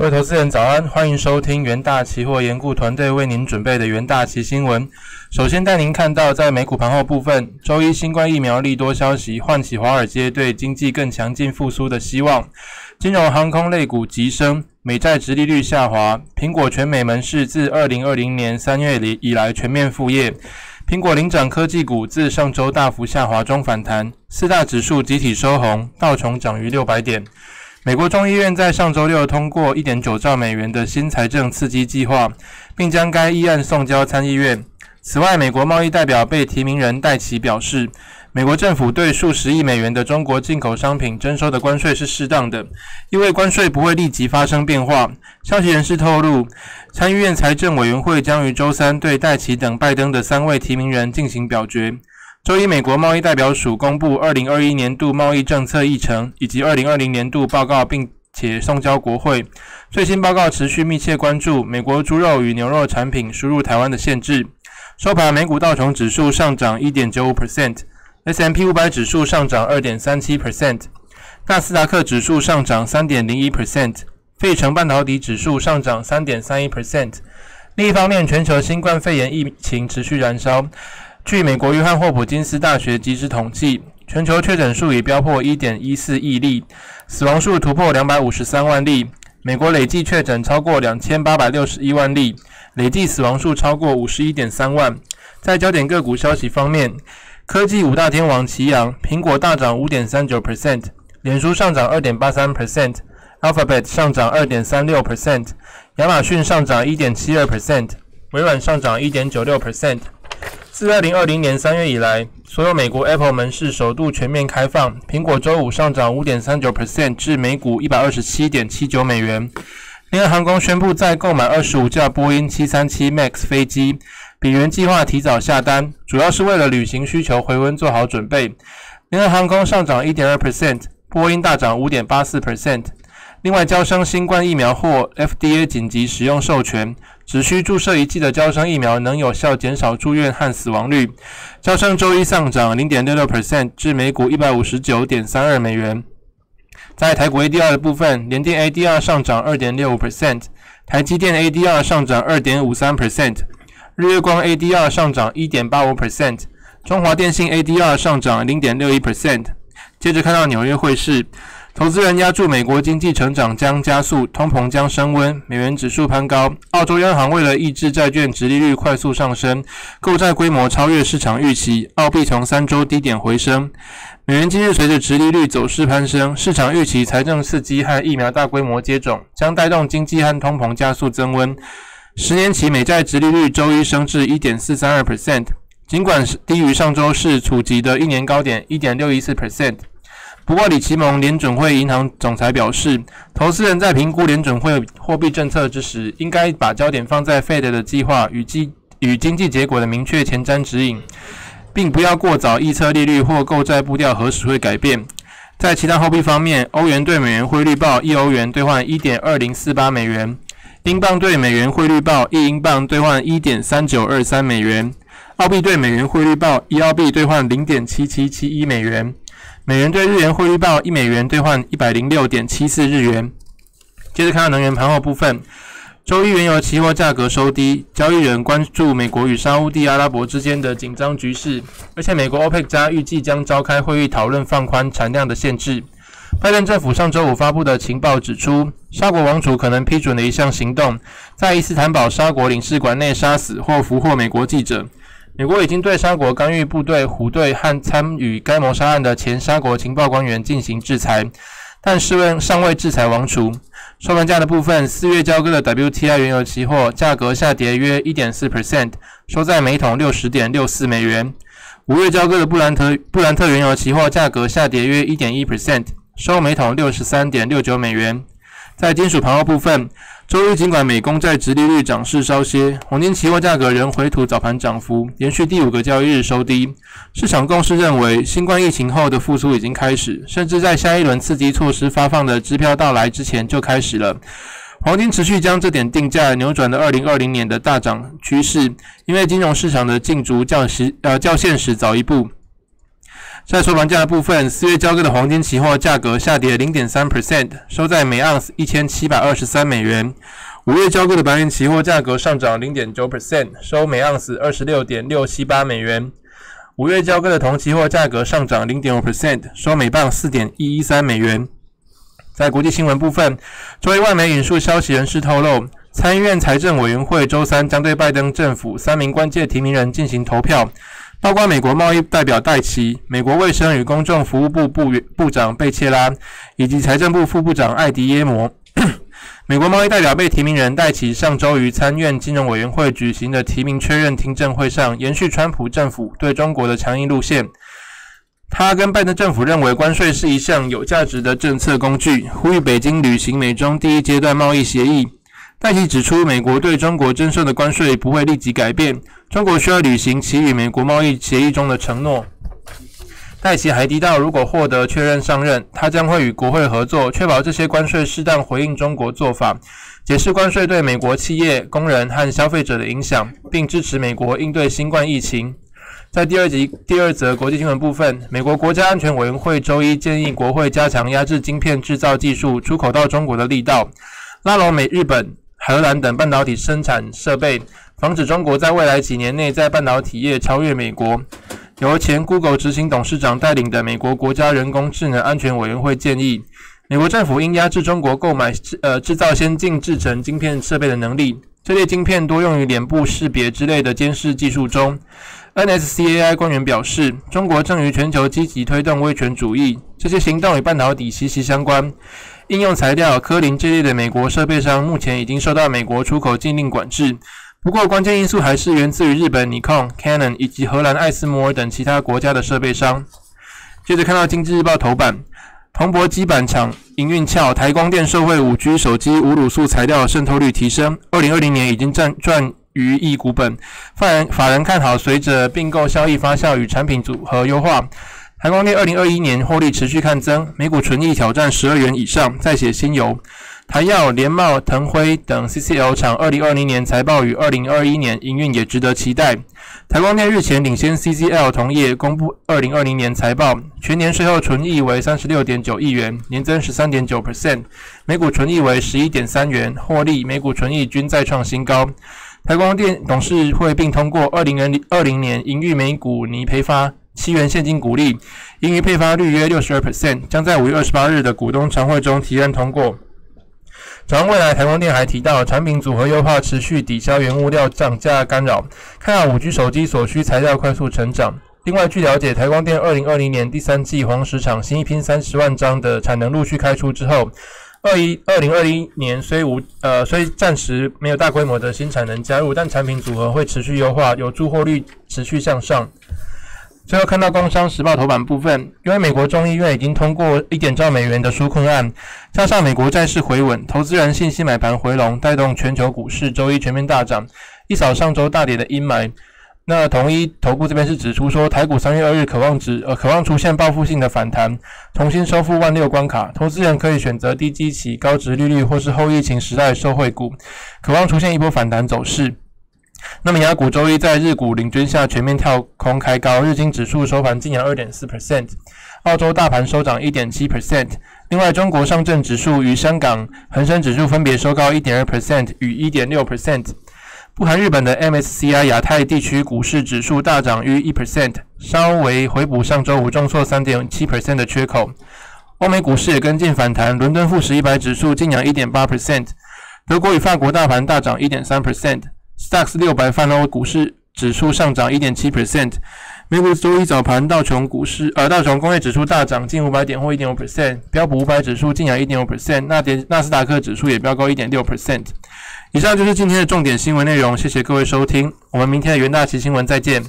各位投资人早安，欢迎收听元大期货研顾团队为您准备的元大期新闻。首先带您看到，在美股盘后部分，周一新冠疫苗利多消息唤起华尔街对经济更强劲复苏的希望，金融航空类股急升，美债直利率下滑，苹果全美门市自二零二零年三月里以来全面复业，苹果领涨科技股自上周大幅下滑中反弹，四大指数集体收红，道琼涨逾六百点。美国众议院在上周六通过1.9兆美元的新财政刺激计划，并将该议案送交参议院。此外，美国贸易代表被提名人戴奇表示，美国政府对数十亿美元的中国进口商品征收的关税是适当的，因为关税不会立即发生变化。消息人士透露，参议院财政委员会将于周三对戴奇等拜登的三位提名人进行表决。周一，美国贸易代表署公布二零二一年度贸易政策议程以及二零二零年度报告，并且送交国会。最新报告持续密切关注美国猪肉与牛肉产品输入台湾的限制。收盘，美股道琼指数上涨一点九五 percent，S M P 五百指数上涨二点三七 percent，纳斯达克指数上涨三点零一 percent，费城半导体指数上涨三点三一 percent。另一方面，全球新冠肺炎疫情持续燃烧。据美国约翰霍普金斯大学及时统计，全球确诊数已飙破一点一四亿例，死亡数突破两百五十三万例。美国累计确诊超过两千八百六十一万例，累计死亡数超过五十一点三万。在焦点个股消息方面，科技五大天王齐扬，苹果大涨五点三九 percent，脸书上涨二点八三 percent，Alphabet 上涨二点三六 percent，亚马逊上涨一点七二 percent，微软上涨一点九六 percent。自二零二零年三月以来，所有美国 Apple 门市首度全面开放。苹果周五上涨五点三九 percent 至每股一百二十七点七九美元。联合航空宣布再购买二十五架波音七三七 MAX 飞机，比原计划提早下单，主要是为了旅行需求回温做好准备。联合航空上涨一点二 percent，波音大涨五点八四 percent。另外，交生新冠疫苗获 FDA 紧急使用授权，只需注射一剂的交生疫苗能有效减少住院和死亡率。交生周一上涨零点六六 percent 至每股一百五十九点三二美元。在台股 ADR 的部分，联电 ADR 上涨二点六五 percent，台积电 ADR 上涨二点五三 percent，日月光 ADR 上涨一点八五 percent，中华电信 ADR 上涨零点六一 percent。接着看到纽约汇市。投资人压住美国经济成长将加速，通膨将升温，美元指数攀高。澳洲央行为了抑制债券直利率快速上升，购债规模超越市场预期，澳币从三周低点回升。美元今日随着直利率走势攀升，市场预期财政刺激和疫苗大规模接种将带动经济和通膨加速增温。十年期美债直利率周一升至一点四三二 percent，尽管是低于上周是触及的一年高点一点六一四 percent。不过，李奇蒙联准会银行总裁表示，投资人在评估联准会货币政策之时，应该把焦点放在 Fed 的计划与经与经济结果的明确前瞻指引，并不要过早预测利率或购债步调何时会改变。在其他货币方面，欧元对美元汇率报一欧元兑换一点二零四八美元，英镑对美元汇率报一英镑兑换一点三九二三美元，澳币对美元汇率报一澳币兑换零点七七七一美元。美元对日元汇率报一美元兑换一百零六点七四日元。接着看到能源盘后部分，周一原油期货价格收低，交易人关注美国与沙地阿拉伯之间的紧张局势，而且美国 OPEC 加预计将召开会议讨论放宽产量的限制。拜登政府上周五发布的情报指出，沙国王储可能批准了一项行动，在伊斯坦堡沙国领事馆内杀死或俘获美国记者。美国已经对沙国干预部队虎队和参与该谋杀案的前沙国情报官员进行制裁，但是未尚未制裁王储。收盘价的部分，四月交割的 WTI 原油期货价格下跌约一点四 percent，收在每桶六十点六四美元。五月交割的布兰特布兰特原油期货价格下跌约一点一 percent，收每桶六十三点六九美元。在金属盘后部分。周日，尽管美工债直利率涨势稍歇，黄金期货价格仍回吐早盘涨幅，连续第五个交易日收低。市场共识认为，新冠疫情后的复苏已经开始，甚至在下一轮刺激措施发放的支票到来之前就开始了。黄金持续将这点定价扭转了二零二零年的大涨趋势，因为金融市场的竞逐较实呃较现实早一步。在收盘价的部分，四月交割的黄金期货价格下跌零点三 percent，收在每盎司一千七百二十三美元。五月交割的白银期货价格上涨零点九 percent，收每盎司二十六点六七八美元。五月交割的铜期货价格上涨零点五 percent，收每磅四点一一三美元。在国际新闻部分，周一外媒引述消息人士透露，参议院财政委员会周三将对拜登政府三名关键提名人进行投票。包括美国贸易代表戴奇、美国卫生与公众服务部部部长贝切拉以及财政部副部长艾迪耶摩。美国贸易代表被提名人戴奇上周于参院金融委员会举行的提名确认听证会上，延续川普政府对中国的强硬路线。他跟拜登政府认为关税是一项有价值的政策工具，呼吁北京履行美中第一阶段贸易协议。戴奇指出，美国对中国征收的关税不会立即改变，中国需要履行其与美国贸易协议中的承诺。戴奇还提到，如果获得确认上任，他将会与国会合作，确保这些关税适当回应中国做法，解释关税对美国企业、工人和消费者的影响，并支持美国应对新冠疫情。在第二集第二则国际新闻部分，美国国家安全委员会周一建议国会加强压制晶片制造技术出口到中国的力道，拉拢美、日本。荷兰等半导体生产设备，防止中国在未来几年内在半导体业超越美国。由前 Google 执行董事长带领的美国国家人工智能安全委员会建议，美国政府应压制中国购买制呃制造先进制成晶片设备的能力。这类晶片多用于脸部识别之类的监视技术中。NSCAI 官员表示，中国正于全球积极推动威权主义，这些行动与半导体息息相关。应用材料科林这类的美国设备商目前已经受到美国出口禁令管制，不过关键因素还是源自于日本尼康、Canon 以及荷兰艾斯摩尔等其他国家的设备商。接着看到经济日报头版，鹏博基板厂营运俏，台光电社会五 G 手机无卤素材料渗透率提升，二零二零年已经占赚逾亿股本。法人法人看好，随着并购效益发酵与产品组合优化。台光电二零二一年获利持续看增，每股纯益挑战十二元以上，再写新油。台药、联茂、腾辉等 CCL 厂二零二零年财报与二零二一年营运也值得期待。台光电日前领先 CCL 同业公布二零二零年财报，全年税后纯益为三十六点九亿元，年增十三点九 percent，每股纯益为十一点三元，获利每股纯益均再创新高。台光电董事会并通过二零二零年营运每股拟配发。七元现金股利，盈余配发率约六十二 percent，将在五月二十八日的股东常会中提案通过。展望未来，台光电还提到，产品组合优化持续抵消原物料涨价干扰，看好五 G 手机所需材料快速成长。另外，据了解，台光电二零二零年第三季黄石厂新一批三十万张的产能陆续开出之后，二一二零二一年虽无呃虽暂时没有大规模的新产能加入，但产品组合会持续优化，有助获利持续向上。最后看到《工商时报》头版部分，因为美国众议院已经通过一点兆美元的纾困案，加上美国债市回稳，投资人信心买盘回笼，带动全球股市周一全面大涨，一扫上周大跌的阴霾。那同一投顾这边是指出说，台股三月二日渴望指呃渴望出现报复性的反弹，重新收复万六关卡，投资人可以选择低基期、高值利率或是后疫情时代受惠股，渴望出现一波反弹走势。那么，雅股周一在日股领军下全面跳空开高，日经指数收盘净扬二点四 percent，澳洲大盘收涨一点七 percent。另外，中国上证指数与香港恒生指数分别收高一点二 percent 与一点六 percent。不含日本的 MSCI 亚太地区股市指数大涨逾一 percent，稍微回补上周五重挫三点七 percent 的缺口。欧美股市也跟进反弹，伦敦富时一百指数净扬一点八 percent，德国与法国大盘大涨一点三 percent。Stocks 六百泛欧股市指数上涨一点七 percent，美股周一早盘道琼股市呃道琼工业指数大涨近五百点或一点五 percent，标普五百指数净扬一点五 percent，纳跌纳斯达克指数也飙高一点六 percent。以上就是今天的重点新闻内容，谢谢各位收听，我们明天的元大旗新闻再见。